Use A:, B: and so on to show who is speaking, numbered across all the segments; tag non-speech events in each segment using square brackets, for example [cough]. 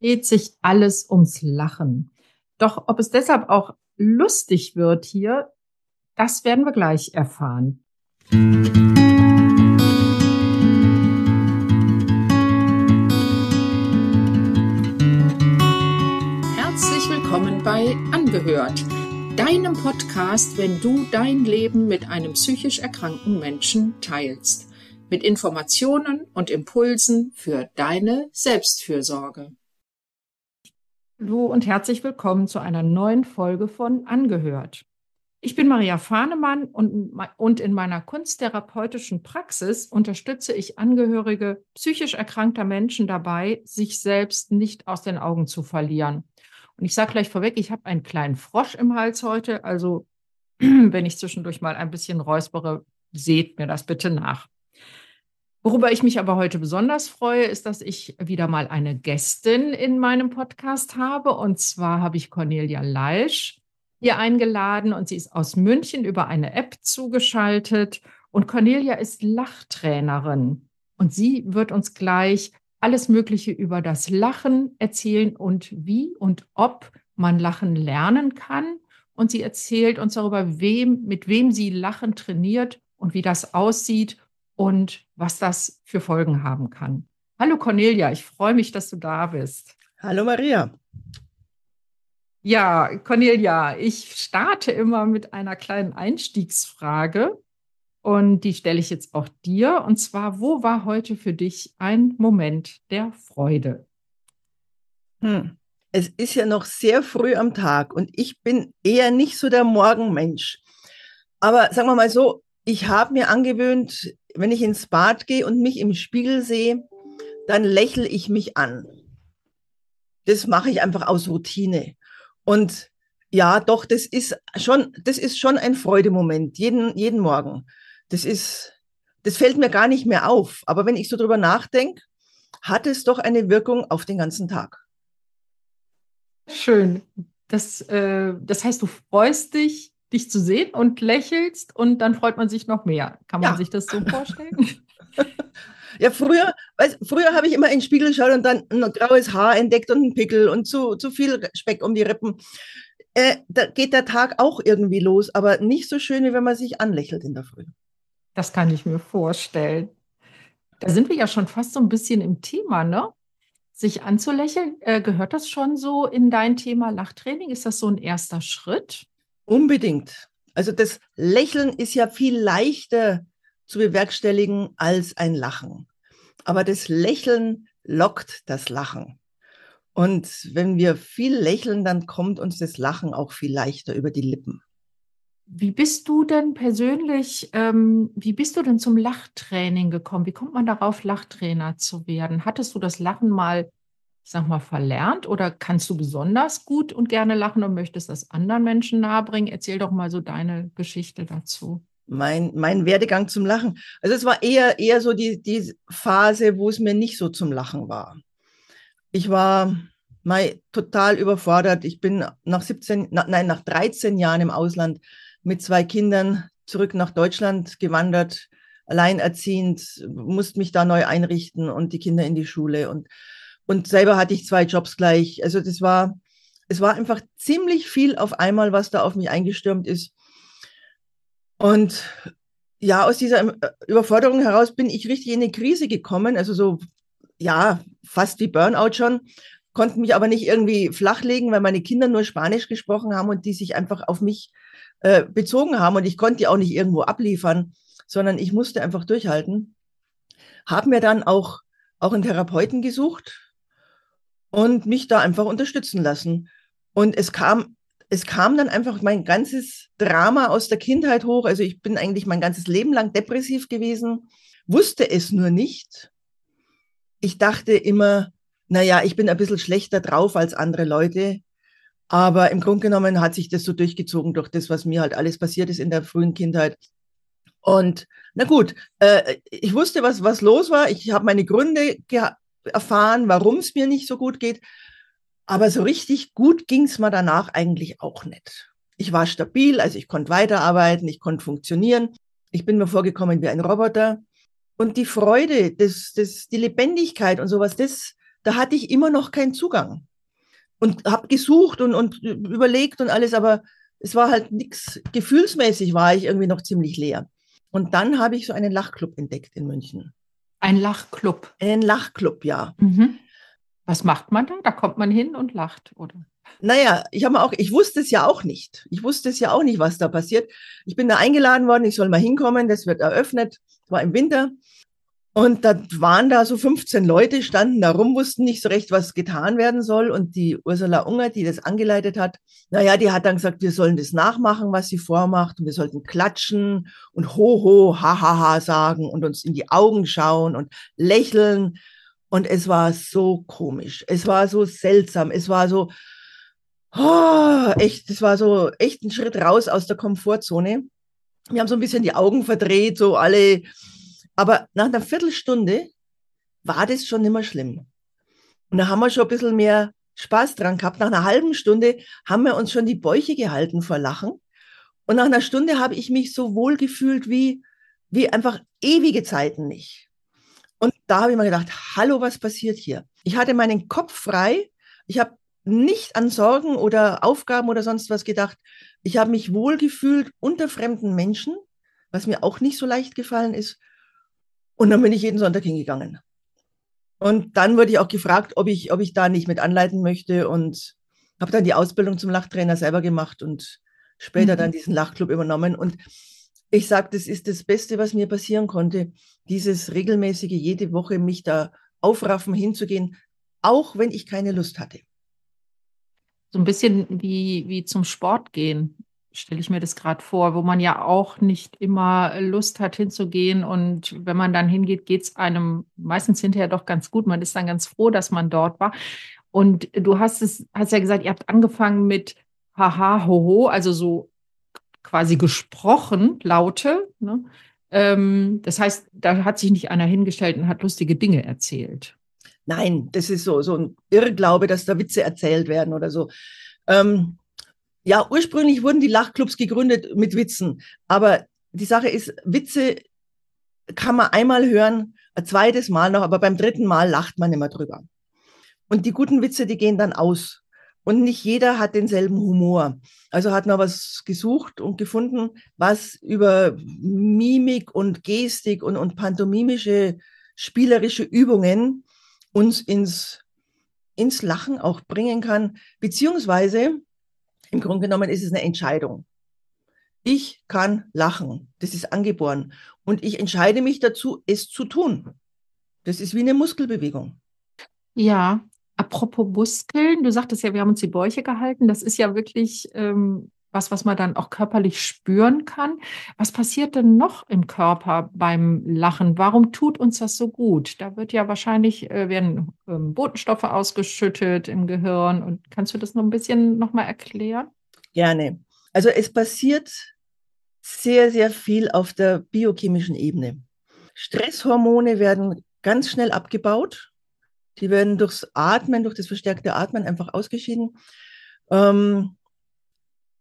A: dreht sich alles ums Lachen. Doch ob es deshalb auch lustig wird hier, das werden wir gleich erfahren. Herzlich willkommen bei Angehört, deinem Podcast, wenn du dein Leben mit einem psychisch erkrankten Menschen teilst mit Informationen und Impulsen für deine Selbstfürsorge. Hallo und herzlich willkommen zu einer neuen Folge von Angehört. Ich bin Maria Fahnemann und, in meiner kunsttherapeutischen Praxis unterstütze ich Angehörige psychisch erkrankter Menschen dabei, sich selbst nicht aus den Augen zu verlieren. Und ich sage gleich vorweg, ich habe einen kleinen Frosch im Hals heute, also [clears throat] wenn ich zwischendurch mal ein bisschen räuspere, seht mir das bitte nach. Worüber ich mich aber heute besonders freue, ist, dass ich wieder mal eine Gästin in meinem Podcast habe. Und zwar habe ich Cornelia Leisch hier eingeladen und sie ist aus München über eine App zugeschaltet. Und Cornelia ist Lachtrainerin und sie wird uns gleich alles Mögliche über das Lachen erzählen und wie und ob man Lachen lernen kann. Und sie erzählt uns darüber, wem, mit wem sie Lachen trainiert und wie das aussieht und was das für Folgen haben kann. Hallo Cornelia, ich freue mich, dass du da bist.
B: Hallo Maria.
A: Ja, Cornelia, ich starte immer mit einer kleinen Einstiegsfrage und die stelle ich jetzt auch dir. Und zwar, wo war heute für dich ein Moment der Freude?
B: Hm. Es ist ja noch sehr früh am Tag und ich bin eher nicht so der Morgenmensch. Aber sagen wir mal so, ich habe mir angewöhnt, wenn ich ins Bad gehe und mich im Spiegel sehe, dann lächle ich mich an. Das mache ich einfach aus Routine. Und ja, doch, das ist schon, das ist schon ein Freudemoment, jeden, jeden Morgen. Das ist, das fällt mir gar nicht mehr auf. Aber wenn ich so drüber nachdenke, hat es doch eine Wirkung auf den ganzen Tag.
A: Schön. Das, äh, das heißt, du freust dich dich zu sehen und lächelst und dann freut man sich noch mehr. Kann man ja. sich das so vorstellen? [laughs]
B: Ja, früher, weißt, früher habe ich immer in den Spiegel geschaut und dann ein graues Haar entdeckt und einen Pickel und zu, zu viel Speck um die Rippen. Äh, da geht der Tag auch irgendwie los, aber nicht so schön, wie wenn man sich anlächelt in der Früh.
A: Das kann ich mir vorstellen. Da sind wir ja schon fast so ein bisschen im Thema, ne? Sich anzulächeln, äh, gehört das schon so in dein Thema Lachtraining? Ist das so ein erster Schritt?
B: Unbedingt. Also das Lächeln ist ja viel leichter zu bewerkstelligen als ein Lachen. Aber das Lächeln lockt das Lachen. Und wenn wir viel lächeln, dann kommt uns das Lachen auch viel leichter über die Lippen.
A: Wie bist du denn persönlich, ähm, wie bist du denn zum Lachtraining gekommen? Wie kommt man darauf, Lachtrainer zu werden? Hattest du das Lachen mal ich sag mal, verlernt oder kannst du besonders gut und gerne lachen und möchtest das anderen Menschen nahebringen? Erzähl doch mal so deine Geschichte dazu.
B: Mein, mein Werdegang zum Lachen. Also es war eher, eher so die, die Phase, wo es mir nicht so zum Lachen war. Ich war mal total überfordert. Ich bin nach 17, na, nein, nach 13 Jahren im Ausland mit zwei Kindern zurück nach Deutschland gewandert, alleinerziehend, musste mich da neu einrichten und die Kinder in die Schule und und selber hatte ich zwei Jobs gleich. Also das war, es war einfach ziemlich viel auf einmal, was da auf mich eingestürmt ist. Und ja, aus dieser äh, Überforderung heraus bin ich richtig in eine Krise gekommen. Also so, ja, fast wie Burnout schon. Konnten mich aber nicht irgendwie flachlegen, weil meine Kinder nur Spanisch gesprochen haben und die sich einfach auf mich äh, bezogen haben. Und ich konnte die auch nicht irgendwo abliefern, sondern ich musste einfach durchhalten. Haben mir dann auch, auch einen Therapeuten gesucht, und mich da einfach unterstützen lassen. Und es kam, es kam dann einfach mein ganzes Drama aus der Kindheit hoch. Also ich bin eigentlich mein ganzes Leben lang depressiv gewesen, wusste es nur nicht. Ich dachte immer, naja, ich bin ein bisschen schlechter drauf als andere Leute. Aber im Grunde genommen hat sich das so durchgezogen durch das, was mir halt alles passiert ist in der frühen Kindheit. Und na gut, äh, ich wusste, was, was los war. Ich habe meine Gründe erfahren, warum es mir nicht so gut geht. Aber so richtig gut ging es mir danach eigentlich auch nicht. Ich war stabil, also ich konnte weiterarbeiten, ich konnte funktionieren. Ich bin mir vorgekommen wie ein Roboter. Und die Freude, das, das, die Lebendigkeit und sowas, das, da hatte ich immer noch keinen Zugang. Und habe gesucht und, und überlegt und alles, aber es war halt nichts. Gefühlsmäßig war ich irgendwie noch ziemlich leer. Und dann habe ich so einen Lachclub entdeckt in München.
A: Ein Lachclub.
B: Einen Lachclub, ja.
A: Mhm. Was macht man da? Da kommt man hin und lacht, oder?
B: Naja, ich habe auch, ich wusste es ja auch nicht. Ich wusste es ja auch nicht, was da passiert. Ich bin da eingeladen worden, ich soll mal hinkommen, das wird eröffnet. Es war im Winter. Und da waren da so 15 Leute, standen da rum, wussten nicht so recht, was getan werden soll. Und die Ursula Unger, die das angeleitet hat, naja, die hat dann gesagt, wir sollen das nachmachen, was sie vormacht. Und wir sollten klatschen und ho, ho, ha, ha, ha sagen und uns in die Augen schauen und lächeln. Und es war so komisch. Es war so seltsam. Es war so, oh, echt, es war so echt ein Schritt raus aus der Komfortzone. Wir haben so ein bisschen die Augen verdreht, so alle aber nach einer Viertelstunde war das schon nicht mehr schlimm. Und da haben wir schon ein bisschen mehr Spaß dran gehabt. Nach einer halben Stunde haben wir uns schon die Bäuche gehalten vor Lachen. Und nach einer Stunde habe ich mich so wohl gefühlt wie, wie einfach ewige Zeiten nicht. Und da habe ich mir gedacht, hallo, was passiert hier? Ich hatte meinen Kopf frei. Ich habe nicht an Sorgen oder Aufgaben oder sonst was gedacht. Ich habe mich wohl gefühlt unter fremden Menschen, was mir auch nicht so leicht gefallen ist. Und dann bin ich jeden Sonntag hingegangen. Und dann wurde ich auch gefragt, ob ich, ob ich da nicht mit anleiten möchte und habe dann die Ausbildung zum Lachtrainer selber gemacht und später mhm. dann diesen Lachclub übernommen. Und ich sage, das ist das Beste, was mir passieren konnte, dieses regelmäßige, jede Woche mich da aufraffen, hinzugehen, auch wenn ich keine Lust hatte.
A: So ein bisschen wie, wie zum Sport gehen stelle ich mir das gerade vor, wo man ja auch nicht immer Lust hat hinzugehen. Und wenn man dann hingeht, geht es einem meistens hinterher doch ganz gut. Man ist dann ganz froh, dass man dort war. Und du hast es, hast ja gesagt, ihr habt angefangen mit Haha, Hoho, also so quasi gesprochen, Laute. Ne? Ähm, das heißt, da hat sich nicht einer hingestellt und hat lustige Dinge erzählt.
B: Nein, das ist so, so ein Irrglaube, dass da Witze erzählt werden oder so. Ähm, ja, ursprünglich wurden die Lachclubs gegründet mit Witzen, aber die Sache ist, Witze kann man einmal hören, ein zweites Mal noch, aber beim dritten Mal lacht man immer drüber. Und die guten Witze, die gehen dann aus. Und nicht jeder hat denselben Humor. Also hat man was gesucht und gefunden, was über Mimik und Gestik und, und pantomimische spielerische Übungen uns ins, ins Lachen auch bringen kann, beziehungsweise im Grunde genommen ist es eine Entscheidung. Ich kann lachen. Das ist angeboren. Und ich entscheide mich dazu, es zu tun. Das ist wie eine Muskelbewegung.
A: Ja, apropos Muskeln, du sagtest ja, wir haben uns die Bäuche gehalten. Das ist ja wirklich ähm, was, was man dann auch körperlich spüren kann. Was passiert denn noch im Körper beim Lachen? Warum tut uns das so gut? Da wird ja wahrscheinlich, äh, werden ähm, Botenstoffe ausgeschüttet im Gehirn. Und kannst du das noch ein bisschen nochmal erklären?
B: Gerne. Also es passiert sehr, sehr viel auf der biochemischen Ebene. Stresshormone werden ganz schnell abgebaut. Die werden durchs Atmen, durch das verstärkte Atmen einfach ausgeschieden. Ähm,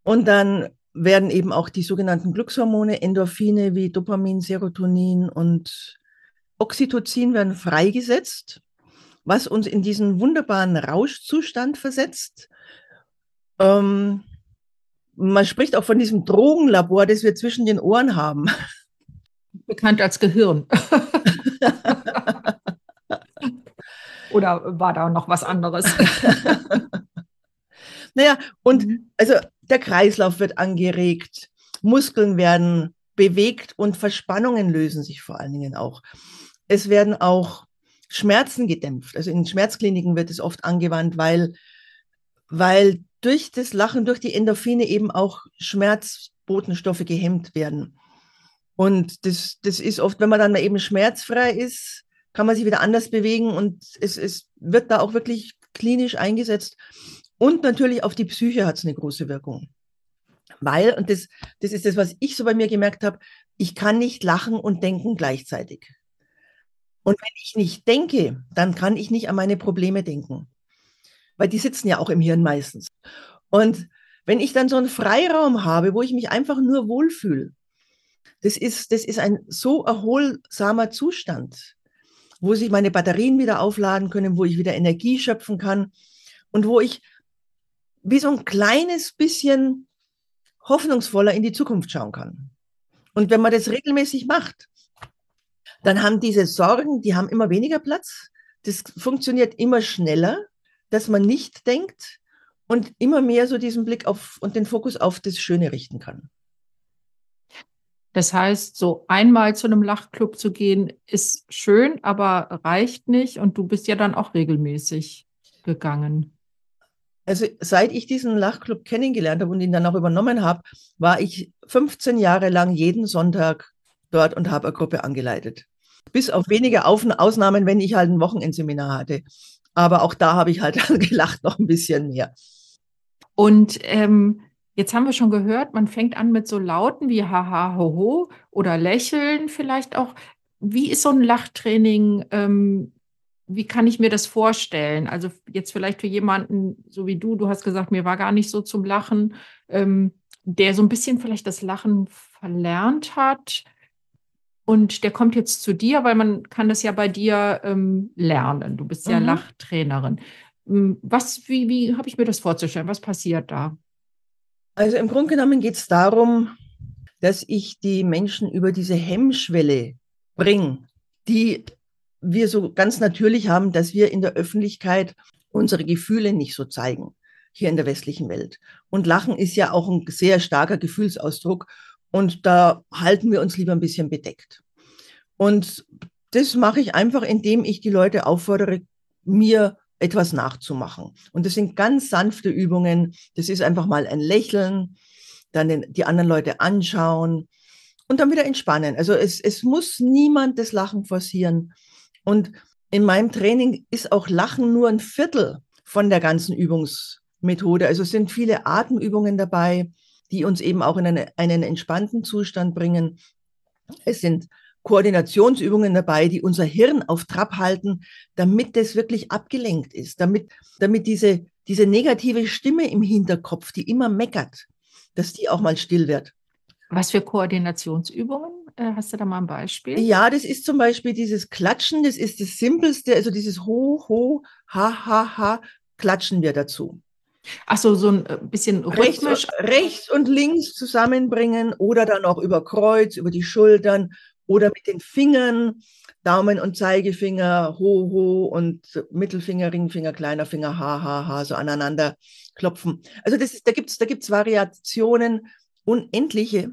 B: und dann werden eben auch die sogenannten Glückshormone, Endorphine wie Dopamin, Serotonin und Oxytocin werden freigesetzt, was uns in diesen wunderbaren Rauschzustand versetzt. Ähm, man spricht auch von diesem Drogenlabor, das wir zwischen den Ohren haben. [laughs]
A: Bekannt als Gehirn. [laughs] Oder war da noch was anderes? [laughs]
B: naja, und mhm. also der Kreislauf wird angeregt, Muskeln werden bewegt und Verspannungen lösen sich vor allen Dingen auch. Es werden auch Schmerzen gedämpft. Also in Schmerzkliniken wird es oft angewandt, weil, weil durch das Lachen, durch die Endorphine eben auch Schmerzbotenstoffe gehemmt werden. Und das, das ist oft, wenn man dann eben schmerzfrei ist, kann man sich wieder anders bewegen und es, es wird da auch wirklich klinisch eingesetzt. Und natürlich auf die Psyche hat es eine große Wirkung. Weil, und das, das ist das, was ich so bei mir gemerkt habe, ich kann nicht lachen und denken gleichzeitig. Und wenn ich nicht denke, dann kann ich nicht an meine Probleme denken. Weil die sitzen ja auch im Hirn meistens. Und wenn ich dann so einen Freiraum habe, wo ich mich einfach nur wohlfühle, das ist, das ist ein so erholsamer Zustand. wo sich meine Batterien wieder aufladen können, wo ich wieder Energie schöpfen kann und wo ich wie so ein kleines bisschen hoffnungsvoller in die Zukunft schauen kann. Und wenn man das regelmäßig macht, dann haben diese Sorgen, die haben immer weniger Platz. Das funktioniert immer schneller, dass man nicht denkt und immer mehr so diesen Blick auf und den Fokus auf das Schöne richten kann.
A: Das heißt, so einmal zu einem Lachclub zu gehen, ist schön, aber reicht nicht. Und du bist ja dann auch regelmäßig gegangen.
B: Also seit ich diesen Lachclub kennengelernt habe und ihn dann auch übernommen habe, war ich 15 Jahre lang jeden Sonntag dort und habe eine Gruppe angeleitet. Bis auf wenige Ausnahmen, wenn ich halt ein Wochenendseminar hatte. Aber auch da habe ich halt [laughs] gelacht noch ein bisschen mehr.
A: Und ähm, Jetzt haben wir schon gehört, man fängt an mit so Lauten wie haha, hoho oder lächeln vielleicht auch. Wie ist so ein Lachtraining? Ähm, wie kann ich mir das vorstellen? Also jetzt vielleicht für jemanden so wie du, du hast gesagt, mir war gar nicht so zum Lachen, ähm, der so ein bisschen vielleicht das Lachen verlernt hat. Und der kommt jetzt zu dir, weil man kann das ja bei dir ähm, lernen. Du bist ja mhm. Lachtrainerin. Hm, was, wie, wie habe ich mir das vorzustellen? Was passiert da?
B: Also im Grunde genommen geht es darum, dass ich die Menschen über diese Hemmschwelle bringe, die wir so ganz natürlich haben, dass wir in der Öffentlichkeit unsere Gefühle nicht so zeigen, hier in der westlichen Welt. Und Lachen ist ja auch ein sehr starker Gefühlsausdruck und da halten wir uns lieber ein bisschen bedeckt. Und das mache ich einfach, indem ich die Leute auffordere, mir etwas nachzumachen. Und das sind ganz sanfte Übungen. Das ist einfach mal ein Lächeln, dann den, die anderen Leute anschauen und dann wieder entspannen. Also es, es muss niemand das Lachen forcieren. Und in meinem Training ist auch Lachen nur ein Viertel von der ganzen Übungsmethode. Also es sind viele Atemübungen dabei, die uns eben auch in eine, einen entspannten Zustand bringen. Es sind Koordinationsübungen dabei, die unser Hirn auf Trab halten, damit das wirklich abgelenkt ist, damit, damit diese, diese negative Stimme im Hinterkopf, die immer meckert, dass die auch mal still wird.
A: Was für Koordinationsübungen? Äh, hast du da mal ein Beispiel?
B: Ja, das ist zum Beispiel dieses Klatschen, das ist das Simpelste, also dieses Ho, Ho, Ha, Ha, Ha, klatschen wir dazu.
A: Ach so, so ein äh, bisschen
B: rhythmisch. Rechts, rechts und links zusammenbringen oder dann auch über Kreuz, über die Schultern oder mit den Fingern, Daumen und Zeigefinger, ho, ho und Mittelfinger, Ringfinger, kleiner Finger, ha, ha, ha, so aneinander klopfen. Also das ist, da gibt's da gibt's Variationen, unendliche.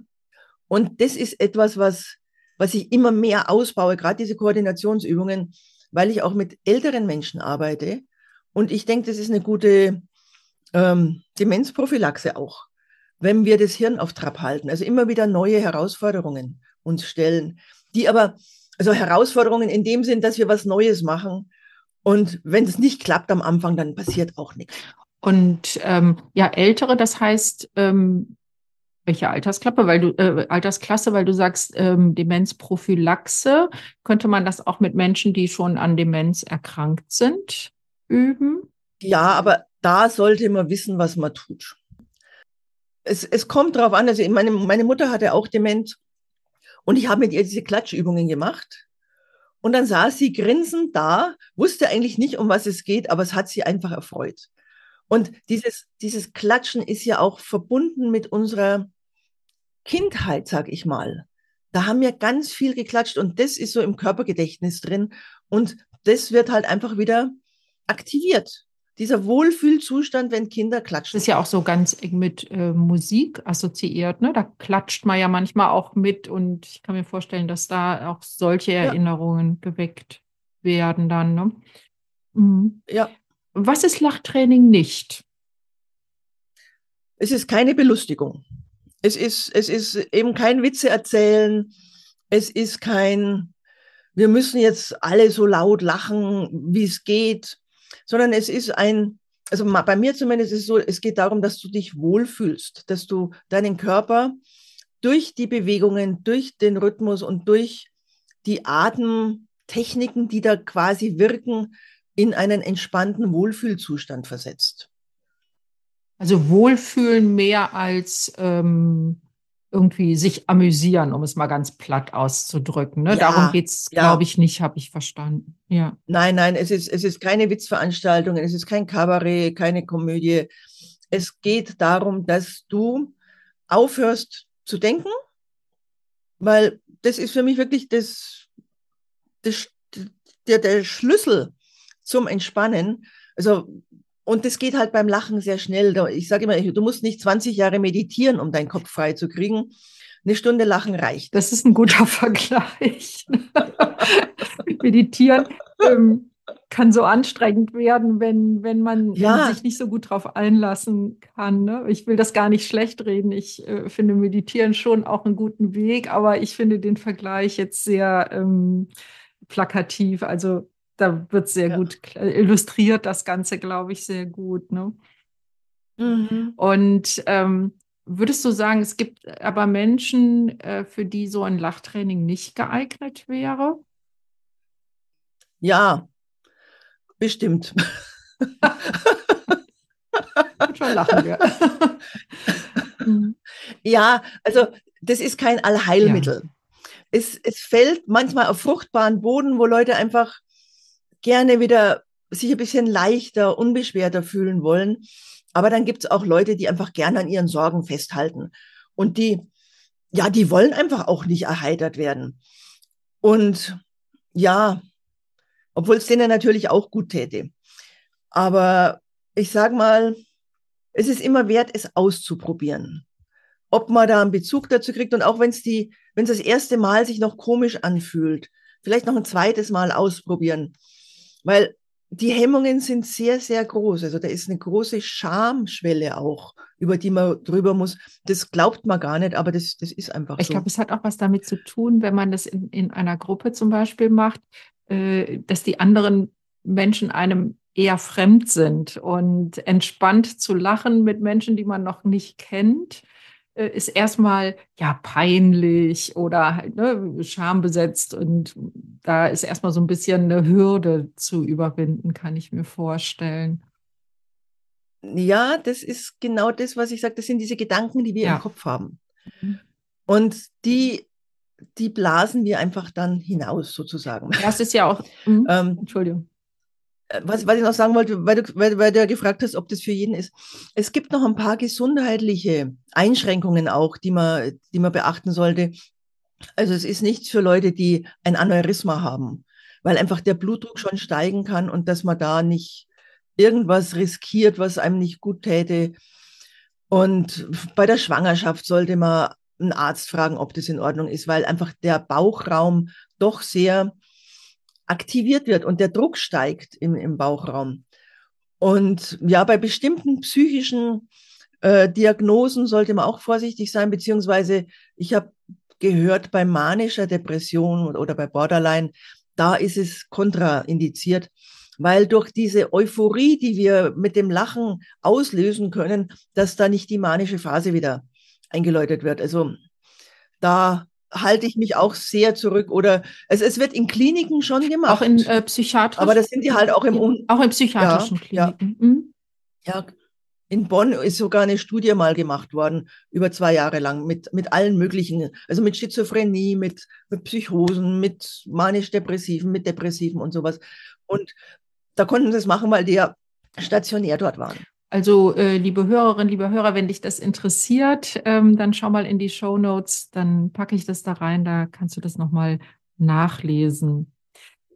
B: Und das ist etwas, was, was ich immer mehr ausbaue, gerade diese Koordinationsübungen, weil ich auch mit älteren Menschen arbeite. Und ich denke, das ist eine gute ähm, Demenzprophylaxe auch, wenn wir das Hirn auf Trab halten. Also immer wieder neue Herausforderungen uns stellen, die aber, also Herausforderungen in dem Sinn, dass wir was Neues machen. Und wenn es nicht klappt am Anfang, dann passiert auch nichts.
A: Und ähm, ja, Ältere, das heißt, ähm, welche Altersklappe, weil du äh, Altersklasse, weil du sagst ähm, Demenzprophylaxe, könnte man das auch mit Menschen, die schon an Demenz erkrankt sind, üben?
B: Ja, aber da sollte man wissen, was man tut. Es, es kommt darauf an, also meine, meine Mutter hatte auch Demenz und ich habe mit ihr diese Klatschübungen gemacht. Und dann saß sie grinsend da, wusste eigentlich nicht, um was es geht, aber es hat sie einfach erfreut. Und dieses, dieses Klatschen ist ja auch verbunden mit unserer Kindheit, sag ich mal. Da haben wir ganz viel geklatscht und das ist so im Körpergedächtnis drin und das wird halt einfach wieder aktiviert dieser Wohlfühlzustand, wenn Kinder klatschen.
A: Das ist ja auch so ganz eng mit äh, Musik assoziiert. Ne? Da klatscht man ja manchmal auch mit und ich kann mir vorstellen, dass da auch solche ja. Erinnerungen geweckt werden dann. Ne? Mhm. Ja. Was ist Lachtraining nicht?
B: Es ist keine Belustigung. Es ist, es ist eben kein Witze erzählen. Es ist kein, wir müssen jetzt alle so laut lachen, wie es geht sondern es ist ein, also bei mir zumindest ist es so, es geht darum, dass du dich wohlfühlst, dass du deinen Körper durch die Bewegungen, durch den Rhythmus und durch die Atemtechniken, die da quasi wirken, in einen entspannten Wohlfühlzustand versetzt.
A: Also Wohlfühlen mehr als ähm, irgendwie sich amüsieren, um es mal ganz platt auszudrücken. Ne? Ja, Darum geht es, ja. glaube ich, nicht, habe ich verstanden. Ja.
B: Nein, nein, es ist, es ist keine Witzveranstaltung, es ist kein Kabarett, keine Komödie. Es geht darum, dass du aufhörst zu denken, weil das ist für mich wirklich das, das, der, der Schlüssel zum Entspannen. Also und das geht halt beim Lachen sehr schnell. Ich sage immer, du musst nicht 20 Jahre meditieren, um deinen Kopf frei zu kriegen. Eine Stunde Lachen reicht.
A: Das ist ein guter [laughs] Vergleich. [laughs] Meditieren ähm, kann so anstrengend werden, wenn, wenn man ja. sich nicht so gut drauf einlassen kann. Ne? Ich will das gar nicht schlecht reden. Ich äh, finde Meditieren schon auch einen guten Weg, aber ich finde den Vergleich jetzt sehr ähm, plakativ. Also da wird sehr ja. gut illustriert, das Ganze, glaube ich, sehr gut. Ne? Mhm. Und ähm, würdest du sagen, es gibt aber Menschen, äh, für die so ein Lachtraining nicht geeignet wäre?
B: Ja, bestimmt. [laughs]
A: schon lachen wir. [laughs]
B: Mhm. ja, also das ist kein Allheilmittel. Ja. Es, es fällt manchmal auf fruchtbaren Boden, wo Leute einfach gerne wieder sich ein bisschen leichter, unbeschwerter fühlen wollen. Aber dann gibt es auch Leute, die einfach gerne an ihren Sorgen festhalten. Und die, ja, die wollen einfach auch nicht erheitert werden. Und ja, obwohl es denen natürlich auch gut täte. Aber ich sag mal, es ist immer wert, es auszuprobieren. Ob man da einen Bezug dazu kriegt und auch wenn es die, wenn es das erste Mal sich noch komisch anfühlt, vielleicht noch ein zweites Mal ausprobieren weil die Hemmungen sind sehr, sehr groß. Also da ist eine große Schamschwelle auch, über die man drüber muss. Das glaubt man gar nicht, aber das, das ist einfach
A: ich so. Ich glaube, es hat auch was damit zu tun, wenn man das in, in einer Gruppe zum Beispiel macht, äh, dass die anderen Menschen einem eher fremd sind und entspannt zu lachen mit Menschen, die man noch nicht kennt ist erstmal ja peinlich oder halt ne, schambesetzt und da ist erstmal so ein bisschen eine Hürde zu überwinden, kann ich mir vorstellen.
B: Ja, das ist genau das, was ich sage. Das sind diese Gedanken, die wir ja. im Kopf haben. Mhm. Und die, die blasen wir einfach dann hinaus, sozusagen.
A: Das ist ja auch. Mh, ähm, Entschuldigung.
B: Äh, was, was ich noch sagen wollte, weil du, weil, weil du ja gefragt hast, ob das für jeden ist. Es gibt noch ein paar gesundheitliche Einschränkungen auch, die man, die man beachten sollte. Also es ist nichts für Leute, die ein Aneurysma haben, weil einfach der Blutdruck schon steigen kann und dass man da nicht irgendwas riskiert, was einem nicht gut täte. Und bei der Schwangerschaft sollte man einen Arzt fragen, ob das in Ordnung ist, weil einfach der Bauchraum doch sehr aktiviert wird und der Druck steigt im, im Bauchraum. Und ja, bei bestimmten psychischen äh, Diagnosen sollte man auch vorsichtig sein, beziehungsweise ich habe gehört, bei manischer Depression oder bei Borderline, da ist es kontraindiziert, weil durch diese Euphorie, die wir mit dem Lachen auslösen können, dass da nicht die manische Phase wieder eingeläutet wird. Also da halte ich mich auch sehr zurück. Oder es, es wird in Kliniken schon gemacht.
A: Auch in äh, psychiatrischen.
B: Aber das sind die halt auch im Un
A: Auch in psychiatrischen ja, Kliniken. Ja. Mhm.
B: ja. In Bonn ist sogar eine Studie mal gemacht worden, über zwei Jahre lang, mit, mit allen möglichen, also mit Schizophrenie, mit, mit Psychosen, mit manisch-depressiven, mit Depressiven und sowas. Und da konnten sie es machen, weil die ja stationär dort waren.
A: Also, äh, liebe Hörerinnen, liebe Hörer, wenn dich das interessiert, ähm, dann schau mal in die Show Notes, dann packe ich das da rein, da kannst du das nochmal nachlesen.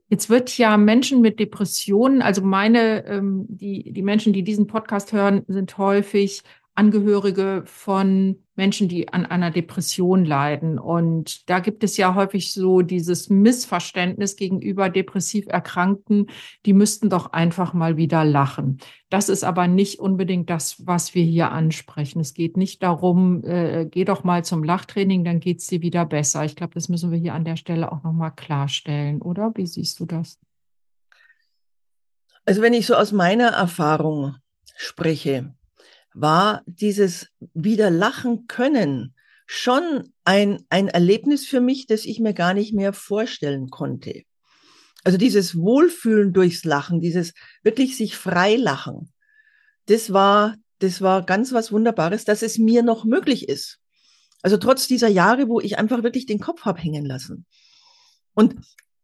A: Jetzt wird ja Menschen mit Depressionen, also meine, ähm, die, die Menschen, die diesen Podcast hören, sind häufig Angehörige von Menschen, die an einer Depression leiden. Und da gibt es ja häufig so dieses Missverständnis gegenüber depressiv Erkrankten, die müssten doch einfach mal wieder lachen. Das ist aber nicht unbedingt das, was wir hier ansprechen. Es geht nicht darum, äh, geh doch mal zum Lachtraining, dann geht es dir wieder besser. Ich glaube, das müssen wir hier an der Stelle auch nochmal klarstellen, oder? Wie siehst du das?
B: Also wenn ich so aus meiner Erfahrung spreche, war dieses wieder lachen können schon ein, ein Erlebnis für mich, das ich mir gar nicht mehr vorstellen konnte. Also dieses Wohlfühlen durchs Lachen, dieses wirklich sich frei lachen, das war, das war ganz was Wunderbares, dass es mir noch möglich ist. Also trotz dieser Jahre, wo ich einfach wirklich den Kopf habe hängen lassen. Und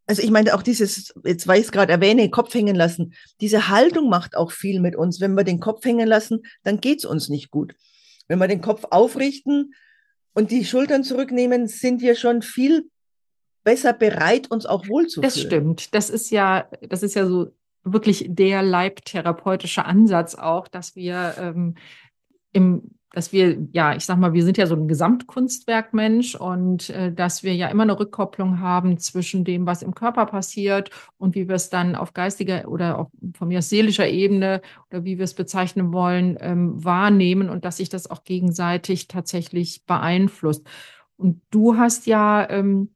B: also ich meine auch dieses, jetzt weil ich es gerade erwähne, Kopf hängen lassen, diese Haltung macht auch viel mit uns. Wenn wir den Kopf hängen lassen, dann geht es uns nicht gut. Wenn wir den Kopf aufrichten und die Schultern zurücknehmen, sind wir schon viel besser bereit, uns auch wohlzufühlen.
A: Das stimmt. Das ist ja, das ist ja so wirklich der leibtherapeutische Ansatz auch, dass wir ähm, im dass wir, ja, ich sag mal, wir sind ja so ein Gesamtkunstwerkmensch und äh, dass wir ja immer eine Rückkopplung haben zwischen dem, was im Körper passiert und wie wir es dann auf geistiger oder auch von mir aus seelischer Ebene oder wie wir es bezeichnen wollen, ähm, wahrnehmen und dass sich das auch gegenseitig tatsächlich beeinflusst. Und du hast ja ähm,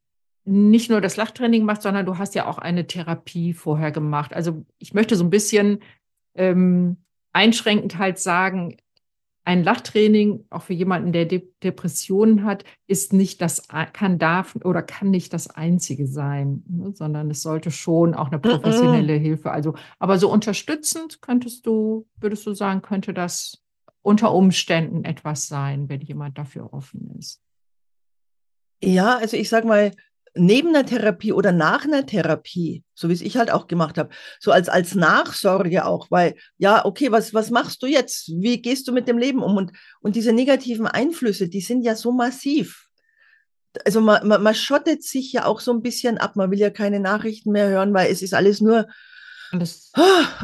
A: nicht nur das Lachtraining gemacht, sondern du hast ja auch eine Therapie vorher gemacht. Also ich möchte so ein bisschen ähm, einschränkend halt sagen, ein Lachtraining, auch für jemanden, der De Depressionen hat, ist nicht das, kann darf oder kann nicht das einzige sein, ne, sondern es sollte schon auch eine professionelle. Hilfe. Also, aber so unterstützend könntest du, würdest du sagen, könnte das unter Umständen etwas sein, wenn jemand dafür offen ist?
B: Ja, also ich sag mal, neben einer Therapie oder nach einer Therapie, so wie es ich halt auch gemacht habe, so als, als Nachsorge auch, weil, ja, okay, was, was machst du jetzt? Wie gehst du mit dem Leben um? Und, und diese negativen Einflüsse, die sind ja so massiv. Also man, man, man schottet sich ja auch so ein bisschen ab, man will ja keine Nachrichten mehr hören, weil es ist alles nur alles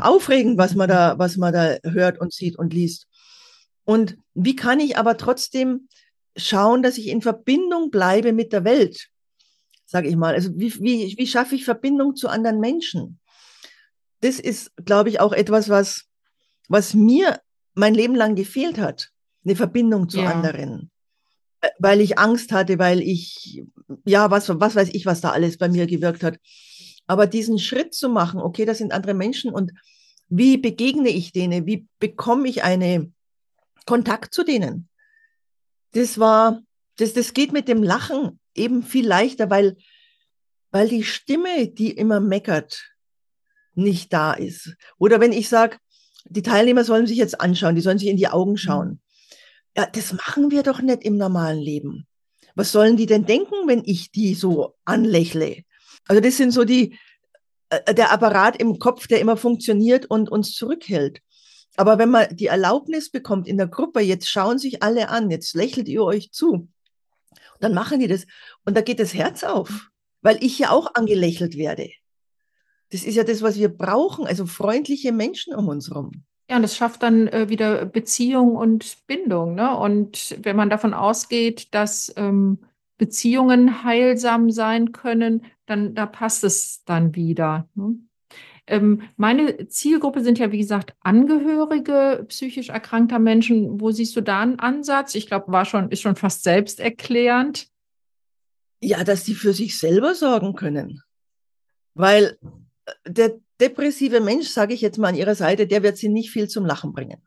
B: aufregend, was man da, was man da hört und sieht und liest. Und wie kann ich aber trotzdem schauen, dass ich in Verbindung bleibe mit der Welt? Sage ich mal. Also wie, wie, wie schaffe ich Verbindung zu anderen Menschen? Das ist, glaube ich, auch etwas, was, was mir mein Leben lang gefehlt hat. Eine Verbindung zu ja. anderen. Weil ich Angst hatte, weil ich, ja, was, was weiß ich, was da alles bei mir gewirkt hat. Aber diesen Schritt zu machen, okay, das sind andere Menschen und wie begegne ich denen? Wie bekomme ich einen Kontakt zu denen? Das war, das, das geht mit dem Lachen eben viel leichter, weil, weil die Stimme, die immer meckert, nicht da ist. Oder wenn ich sage, die Teilnehmer sollen sich jetzt anschauen, die sollen sich in die Augen mhm. schauen. Ja, das machen wir doch nicht im normalen Leben. Was sollen die denn denken, wenn ich die so anlächle? Also das sind so die, äh, der Apparat im Kopf, der immer funktioniert und uns zurückhält. Aber wenn man die Erlaubnis bekommt in der Gruppe, jetzt schauen sich alle an, jetzt lächelt ihr euch zu, dann machen die das. Und da geht das Herz auf, weil ich ja auch angelächelt werde. Das ist ja das, was wir brauchen, also freundliche Menschen um uns herum.
A: Ja, und das schafft dann äh, wieder Beziehung und Bindung. Ne? Und wenn man davon ausgeht, dass ähm, Beziehungen heilsam sein können, dann da passt es dann wieder. Ne? Ähm, meine Zielgruppe sind ja, wie gesagt, Angehörige psychisch erkrankter Menschen. Wo siehst du da einen Ansatz? Ich glaube, war schon, ist schon fast selbsterklärend.
B: Ja, dass die für sich selber sorgen können. Weil äh, der depressive Mensch, sage ich jetzt mal an ihrer Seite, der wird sie nicht viel zum Lachen bringen.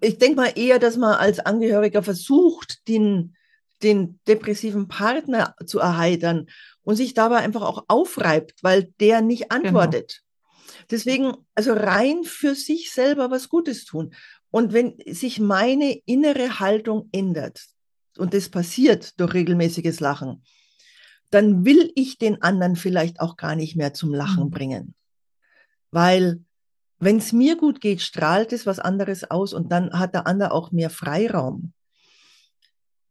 B: Ich denke mal eher, dass man als Angehöriger versucht, den, den depressiven Partner zu erheitern und sich dabei einfach auch aufreibt, weil der nicht genau. antwortet. Genau. Deswegen, also rein für sich selber was Gutes tun. Und wenn sich meine innere Haltung ändert, und das passiert durch regelmäßiges Lachen, dann will ich den anderen vielleicht auch gar nicht mehr zum Lachen mhm. bringen. Weil wenn es mir gut geht, strahlt es was anderes aus und dann hat der andere auch mehr Freiraum.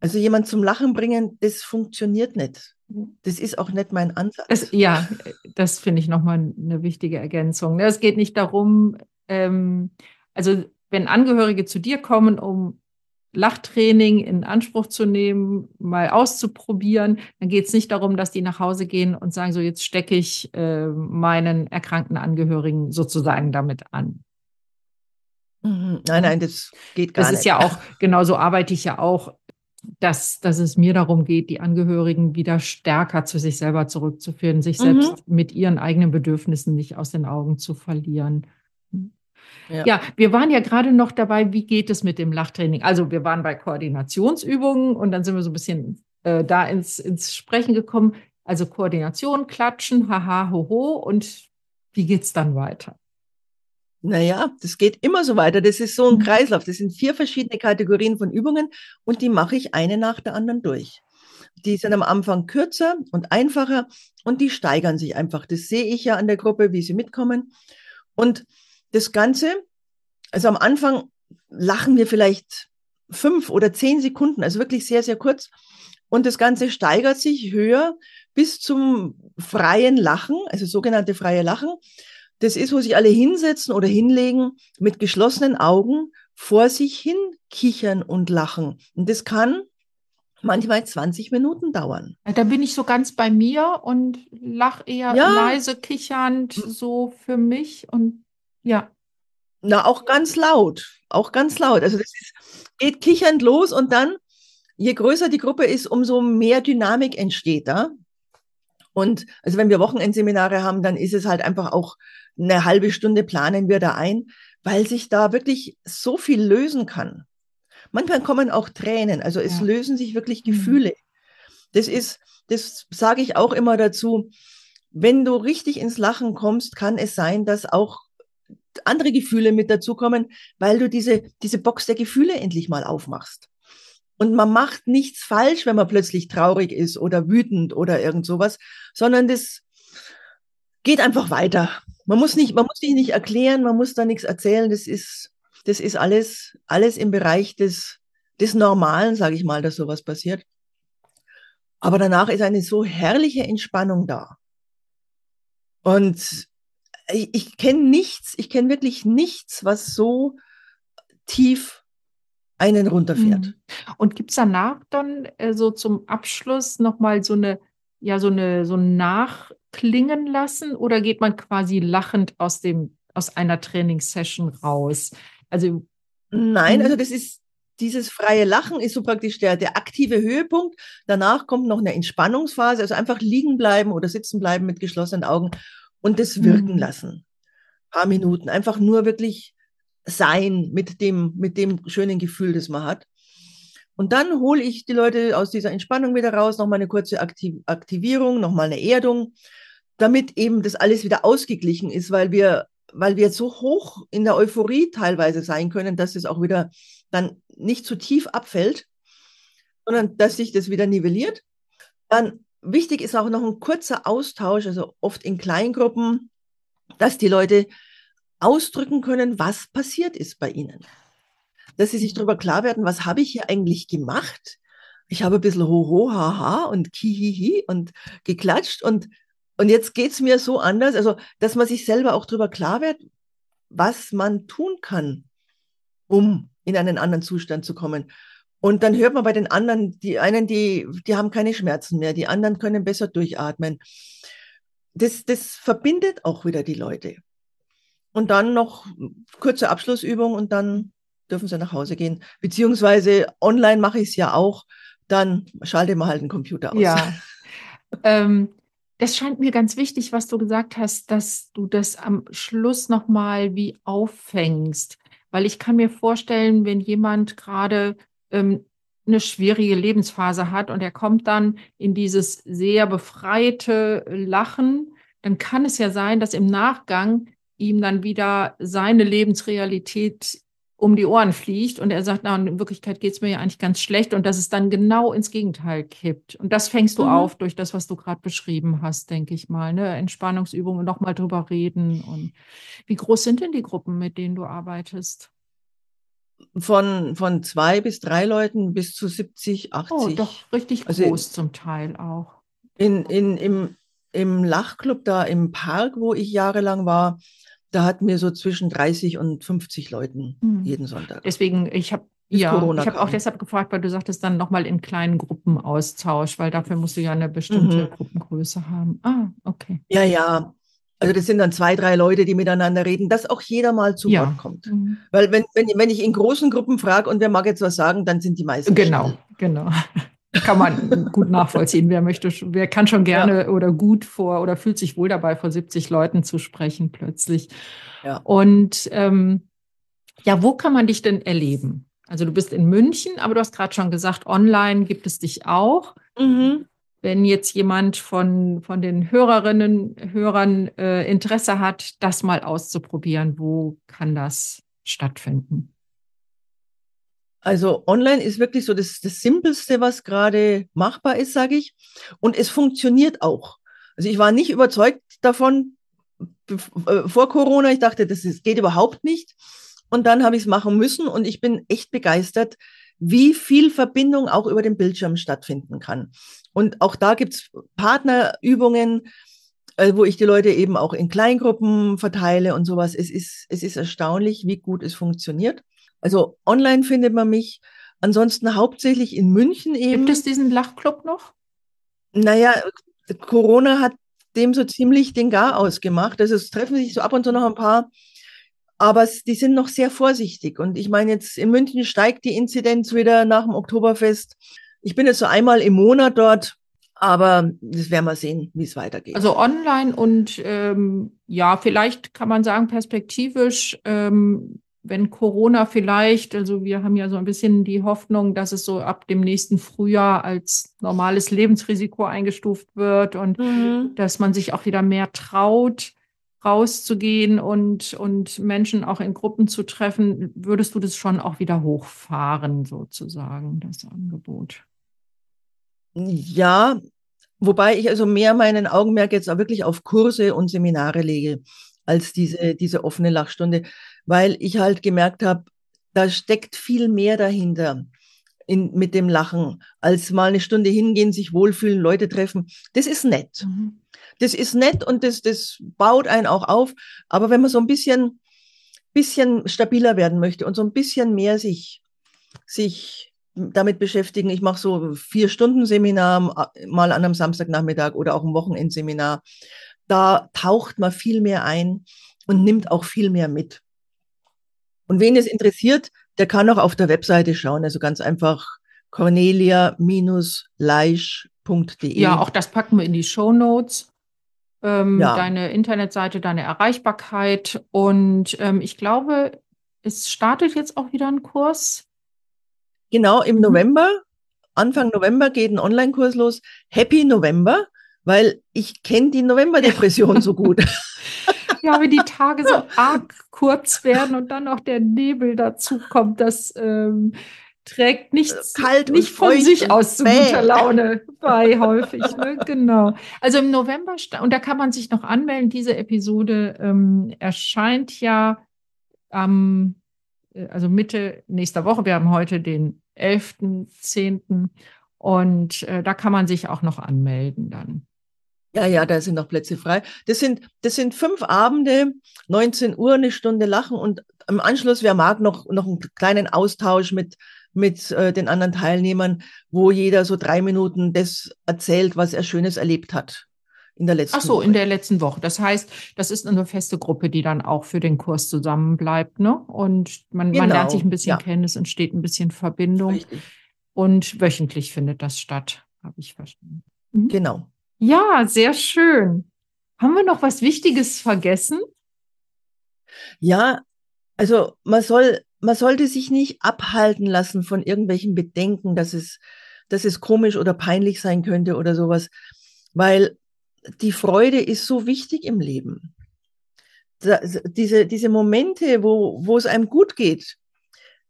B: Also jemand zum Lachen bringen, das funktioniert nicht. Das ist auch nicht mein Ansatz.
A: Das, ja, das finde ich nochmal eine wichtige Ergänzung. Es geht nicht darum, ähm, also wenn Angehörige zu dir kommen, um Lachtraining in Anspruch zu nehmen, mal auszuprobieren, dann geht es nicht darum, dass die nach Hause gehen und sagen, so jetzt stecke ich äh, meinen erkrankten Angehörigen sozusagen damit an.
B: Mhm. Nein, nein, das geht gar
A: das
B: nicht.
A: Das ist ja auch, genauso arbeite ich ja auch dass, dass es mir darum geht, die Angehörigen wieder stärker zu sich selber zurückzuführen, sich mhm. selbst mit ihren eigenen Bedürfnissen nicht aus den Augen zu verlieren. Ja. ja. wir waren ja gerade noch dabei, wie geht es mit dem Lachtraining? Also wir waren bei Koordinationsübungen und dann sind wir so ein bisschen äh, da ins, ins Sprechen gekommen. Also Koordination, Klatschen, haha, hoho und wie geht es dann weiter?
B: Naja, das geht immer so weiter. Das ist so ein
A: Mhm.
B: Kreislauf. Das sind vier verschiedene Kategorien von Übungen und die mache ich eine nach der anderen durch. Die sind am Anfang kürzer und einfacher und die steigern sich einfach. Das sehe ich ja an der Gruppe, wie sie mitkommen. Und das Ganze, also am Anfang lachen wir vielleicht fünf oder zehn Sekunden, also wirklich sehr, sehr kurz. Und das Ganze steigert sich höher bis zum freien Lachen, also sogenannte freie Lachen. Das ist, wo sich alle hinsetzen oder hinlegen mit geschlossenen Augen vor sich hin kichern und lachen. Und das kann manchmal 20 Minuten dauern.
A: Da bin ich so ganz bei mir und lach eher
B: Ja.
A: leise kichernd so für mich und ja.
B: Na, auch ganz laut, auch ganz laut. Also das ist, geht kichernd los und dann, je größer die Gruppe ist, umso mehr Dynamik entsteht da. Und also wenn wir Wochenendseminare haben, dann ist es halt einfach auch eine halbe Stunde planen wir da ein, weil sich da wirklich so viel lösen kann. Manchmal kommen auch Tränen, also es
A: Ja.
B: lösen sich wirklich
A: Mhm.
B: Gefühle. Das ist, das sage ich auch immer dazu, wenn du richtig ins Lachen kommst, kann es sein, dass auch andere Gefühle mit dazukommen, weil du diese, diese Box der Gefühle endlich mal aufmachst. Und man macht nichts falsch, wenn man plötzlich traurig ist oder wütend oder irgend sowas, sondern das geht einfach weiter. Man muss nicht, man muss sich nicht erklären, man muss da nichts erzählen. Das ist, das ist alles, alles im Bereich des, des Normalen, sage ich mal, dass sowas passiert. Aber danach ist eine so herrliche Entspannung da. Und ich, ich kenne nichts, ich kenne wirklich nichts, was so tief einen runterfährt.
A: Mhm. Und gibt es danach dann äh, so zum Abschluss nochmal so eine, ja, so eine, so ein Nachklingen lassen oder geht man quasi lachend aus dem, aus einer Trainingssession raus? Also,
B: Nein,
A: Mhm.
B: also das ist dieses freie Lachen ist so praktisch der, der aktive Höhepunkt. Danach kommt noch eine Entspannungsphase, also einfach liegen bleiben oder sitzen bleiben mit geschlossenen Augen und das wirken
A: Mhm.
B: lassen. paar Minuten. Einfach nur wirklich sein mit dem, mit dem schönen Gefühl, das man hat. Und dann hole ich die Leute aus dieser Entspannung wieder raus, nochmal eine kurze Aktiv Aktivierung, nochmal eine Erdung, damit eben das alles wieder ausgeglichen ist, weil wir, weil wir so hoch in der Euphorie teilweise sein können, dass es auch wieder dann nicht zu tief abfällt, sondern dass sich das wieder nivelliert. Dann wichtig ist auch noch ein kurzer Austausch, also oft in Kleingruppen, dass die Leute ausdrücken können, was passiert ist bei ihnen. Dass sie sich darüber klar werden, was habe ich hier eigentlich gemacht? Ich habe ein bisschen Hoho, Haha und Kihihi und geklatscht und, und jetzt geht es mir so anders, also dass man sich selber auch darüber klar wird, was man tun kann, um in einen anderen Zustand zu kommen. Und dann hört man bei den anderen, die einen, die, die haben keine Schmerzen mehr, die anderen können besser durchatmen. Das, das verbindet auch wieder die Leute. Und dann noch kurze Abschlussübung und dann dürfen sie nach Hause gehen. Beziehungsweise online mache ich es ja auch. Dann schalte man halt den Computer aus.
A: Ja. ähm, das scheint mir ganz wichtig, was du gesagt hast, dass du das am Schluss nochmal wie auffängst. Weil ich kann mir vorstellen, wenn jemand gerade ähm, eine schwierige Lebensphase hat und er kommt dann in dieses sehr befreite Lachen, dann kann es ja sein, dass im Nachgang ihm dann wieder seine Lebensrealität um die Ohren fliegt und er sagt, na, in Wirklichkeit geht es mir ja eigentlich ganz schlecht und dass es dann genau ins Gegenteil kippt. Und das fängst du
B: Mhm.
A: auf durch das, was du gerade beschrieben hast, denke ich mal. Ne? Entspannungsübungen, nochmal drüber reden. Und wie groß sind denn die Gruppen, mit denen du arbeitest?
B: Von, von zwei bis drei Leuten bis zu 70, 80.
A: Oh, doch richtig
B: Also-
A: groß zum Teil auch.
B: In, in, im, Im Lachclub da im Park, wo ich jahrelang war, da hatten wir so zwischen 30 und 50 Leuten
A: Mhm.
B: jeden Sonntag.
A: Deswegen, ich habe ja,
B: Corona
A: ich habe auch deshalb gefragt, weil du sagtest dann nochmal in kleinen Gruppen Austausch, weil dafür musst du ja eine bestimmte
B: Mhm.
A: Gruppengröße haben. Ah, okay.
B: Ja, ja. Also das sind dann zwei, drei Leute, die miteinander reden, dass auch jeder mal zu
A: Ja.
B: Wort kommt.
A: Mhm.
B: Weil wenn, wenn, wenn ich in großen Gruppen frage und wer mag jetzt was sagen, dann sind die meisten
A: Genau,
B: still.
A: genau. Kann man gut nachvollziehen. Wer möchte, wer kann schon gerne oder gut vor oder fühlt sich wohl dabei, vor 70 Leuten zu sprechen plötzlich.
B: Ja.
A: Und ähm, ja, wo kann man dich denn erleben? Also du bist in München, aber du hast gerade schon gesagt, online gibt es dich auch.
B: Mhm.
A: wenn jetzt jemand von, von den Hörerinnen, Hörern äh, Interesse hat, das mal auszuprobieren, wo kann das stattfinden?
B: Also online ist wirklich so das, das Simpelste, was gerade machbar ist, sage ich. Und es funktioniert auch. Also ich war nicht überzeugt davon äh, vor Corona. Ich dachte, das ist, geht überhaupt nicht. Und dann habe ich es machen müssen und ich bin echt begeistert, wie viel Verbindung auch über den Bildschirm stattfinden kann. Und auch da gibt es Partnerübungen, äh, wo ich die Leute eben auch in Kleingruppen verteile und sowas. Es ist, es ist erstaunlich, wie gut es funktioniert. Also online findet man mich. Ansonsten hauptsächlich in München eben.
A: Gibt es diesen Lachclub noch?
B: Naja, Corona hat dem so ziemlich den Gar ausgemacht. Also es treffen sich so ab und zu noch ein paar, aber die sind noch sehr vorsichtig. Und ich meine, jetzt in München steigt die Inzidenz wieder nach dem Oktoberfest. Ich bin jetzt so einmal im Monat dort, aber das werden wir sehen, wie es weitergeht.
A: Also online und ähm, ja, vielleicht kann man sagen, perspektivisch ähm, wenn Corona vielleicht, also wir haben ja so ein bisschen die Hoffnung, dass es so ab dem nächsten Frühjahr als normales Lebensrisiko eingestuft wird und mhm. dass man sich auch wieder mehr traut, rauszugehen und, und Menschen auch in Gruppen zu treffen, würdest du das schon auch wieder hochfahren, sozusagen, das Angebot?
B: Ja, wobei ich also mehr meinen Augenmerk jetzt auch wirklich auf Kurse und Seminare lege als diese, diese offene Lachstunde weil ich halt gemerkt habe, da steckt viel mehr dahinter in, mit dem Lachen, als mal eine Stunde hingehen, sich wohlfühlen, Leute treffen. Das ist nett. Mhm. Das ist nett und das, das baut einen auch auf. Aber wenn man so ein bisschen, bisschen stabiler werden möchte und so ein bisschen mehr sich, sich damit beschäftigen, ich mache so vier Stunden Seminar mal an einem Samstagnachmittag oder auch ein Wochenendseminar. Da taucht man viel mehr ein und nimmt auch viel mehr mit. Und wen es interessiert, der kann auch auf der Webseite schauen. Also ganz einfach cornelia-leisch.de.
A: Ja, auch das packen wir in die Show Notes. Ähm, ja. Deine Internetseite, deine Erreichbarkeit. Und ähm, ich glaube, es startet jetzt auch wieder ein Kurs.
B: Genau, im mhm. November, Anfang November geht ein Online-Kurs los. Happy November, weil ich kenne die November-Depression so gut. [laughs]
A: Ja, wenn die Tage so arg kurz werden und dann noch der Nebel dazu kommt, das ähm, trägt nichts kalt nicht von sich aus zu guter Laune [laughs] bei häufig. Ne? Genau. Also im November und da kann man sich noch anmelden. Diese Episode ähm, erscheint ja am äh, also Mitte nächster Woche. Wir haben heute den 11.10. und äh, da kann man sich auch noch anmelden dann.
B: Ja, ja, da sind noch Plätze frei. Das sind, das sind fünf Abende, 19 Uhr, eine Stunde lachen und im Anschluss, wer mag, noch, noch einen kleinen Austausch mit, mit äh, den anderen Teilnehmern, wo jeder so drei Minuten das erzählt, was er Schönes erlebt hat in der letzten
A: Ach so, Woche. in der letzten Woche. Das heißt, das ist eine feste Gruppe, die dann auch für den Kurs zusammenbleibt, ne? Und man, genau. man lernt sich ein bisschen ja. kennen, es entsteht ein bisschen Verbindung. Richtig. Und wöchentlich findet das statt, habe ich verstanden.
B: Mhm. Genau.
A: Ja, sehr schön. Haben wir noch was Wichtiges vergessen?
B: Ja, also man soll, man sollte sich nicht abhalten lassen von irgendwelchen Bedenken, dass es, dass es komisch oder peinlich sein könnte oder sowas, weil die Freude ist so wichtig im Leben. Da, diese, diese Momente, wo, wo es einem gut geht,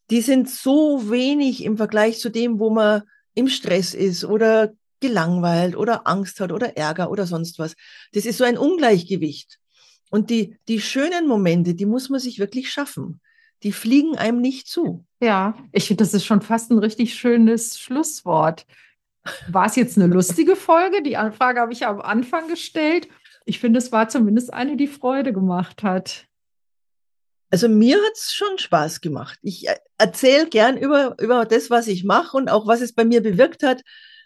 B: die sind so wenig im Vergleich zu dem, wo man im Stress ist oder gelangweilt oder Angst hat oder Ärger oder sonst was. Das ist so ein Ungleichgewicht. Und die, die schönen Momente, die muss man sich wirklich schaffen. Die fliegen einem nicht zu.
A: Ja, ich finde, das ist schon fast ein richtig schönes Schlusswort. War es jetzt eine lustige Folge? Die Anfrage habe ich am Anfang gestellt. Ich finde, es war zumindest eine, die Freude gemacht hat.
B: Also mir hat es schon Spaß gemacht. Ich äh, erzähle gern über, über das, was ich mache und auch was es bei mir bewirkt hat,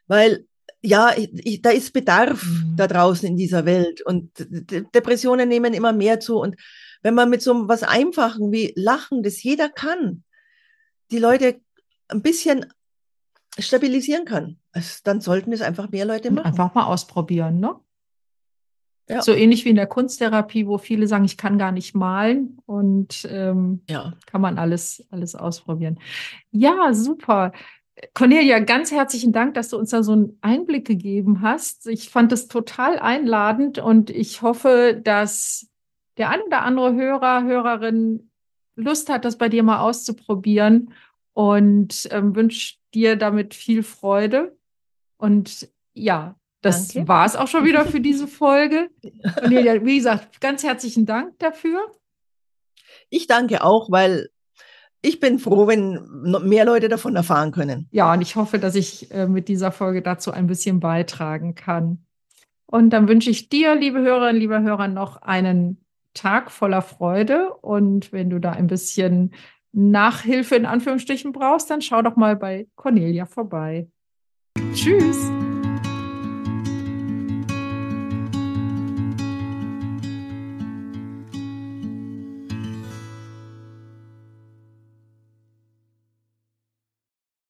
B: weil ja, ich, da ist Bedarf mhm. da draußen in dieser Welt und Depressionen nehmen immer mehr zu. Und wenn man mit so was Einfachen wie Lachen, das jeder kann, die Leute ein bisschen stabilisieren kann, also dann sollten es einfach mehr Leute machen.
A: Einfach mal ausprobieren, ne? Ja. So ähnlich wie in der Kunsttherapie, wo viele sagen, ich kann gar nicht malen und ähm, ja. kann man alles, alles ausprobieren. Ja, super. Cornelia, ganz herzlichen Dank, dass du uns da so einen Einblick gegeben hast. Ich fand es total einladend und ich hoffe, dass der ein oder andere Hörer, Hörerin Lust hat, das bei dir mal auszuprobieren und ähm, wünsche dir damit viel Freude. Und ja, das war es auch schon wieder für diese Folge. [laughs] Cornelia, wie gesagt, ganz herzlichen Dank dafür.
B: Ich danke auch, weil ich bin froh, wenn mehr Leute davon erfahren können.
A: Ja, und ich hoffe, dass ich äh, mit dieser Folge dazu ein bisschen beitragen kann. Und dann wünsche ich dir, liebe Hörerinnen, liebe Hörer, noch einen Tag voller Freude. Und wenn du da ein bisschen Nachhilfe in Anführungsstrichen brauchst, dann schau doch mal bei Cornelia vorbei. Tschüss.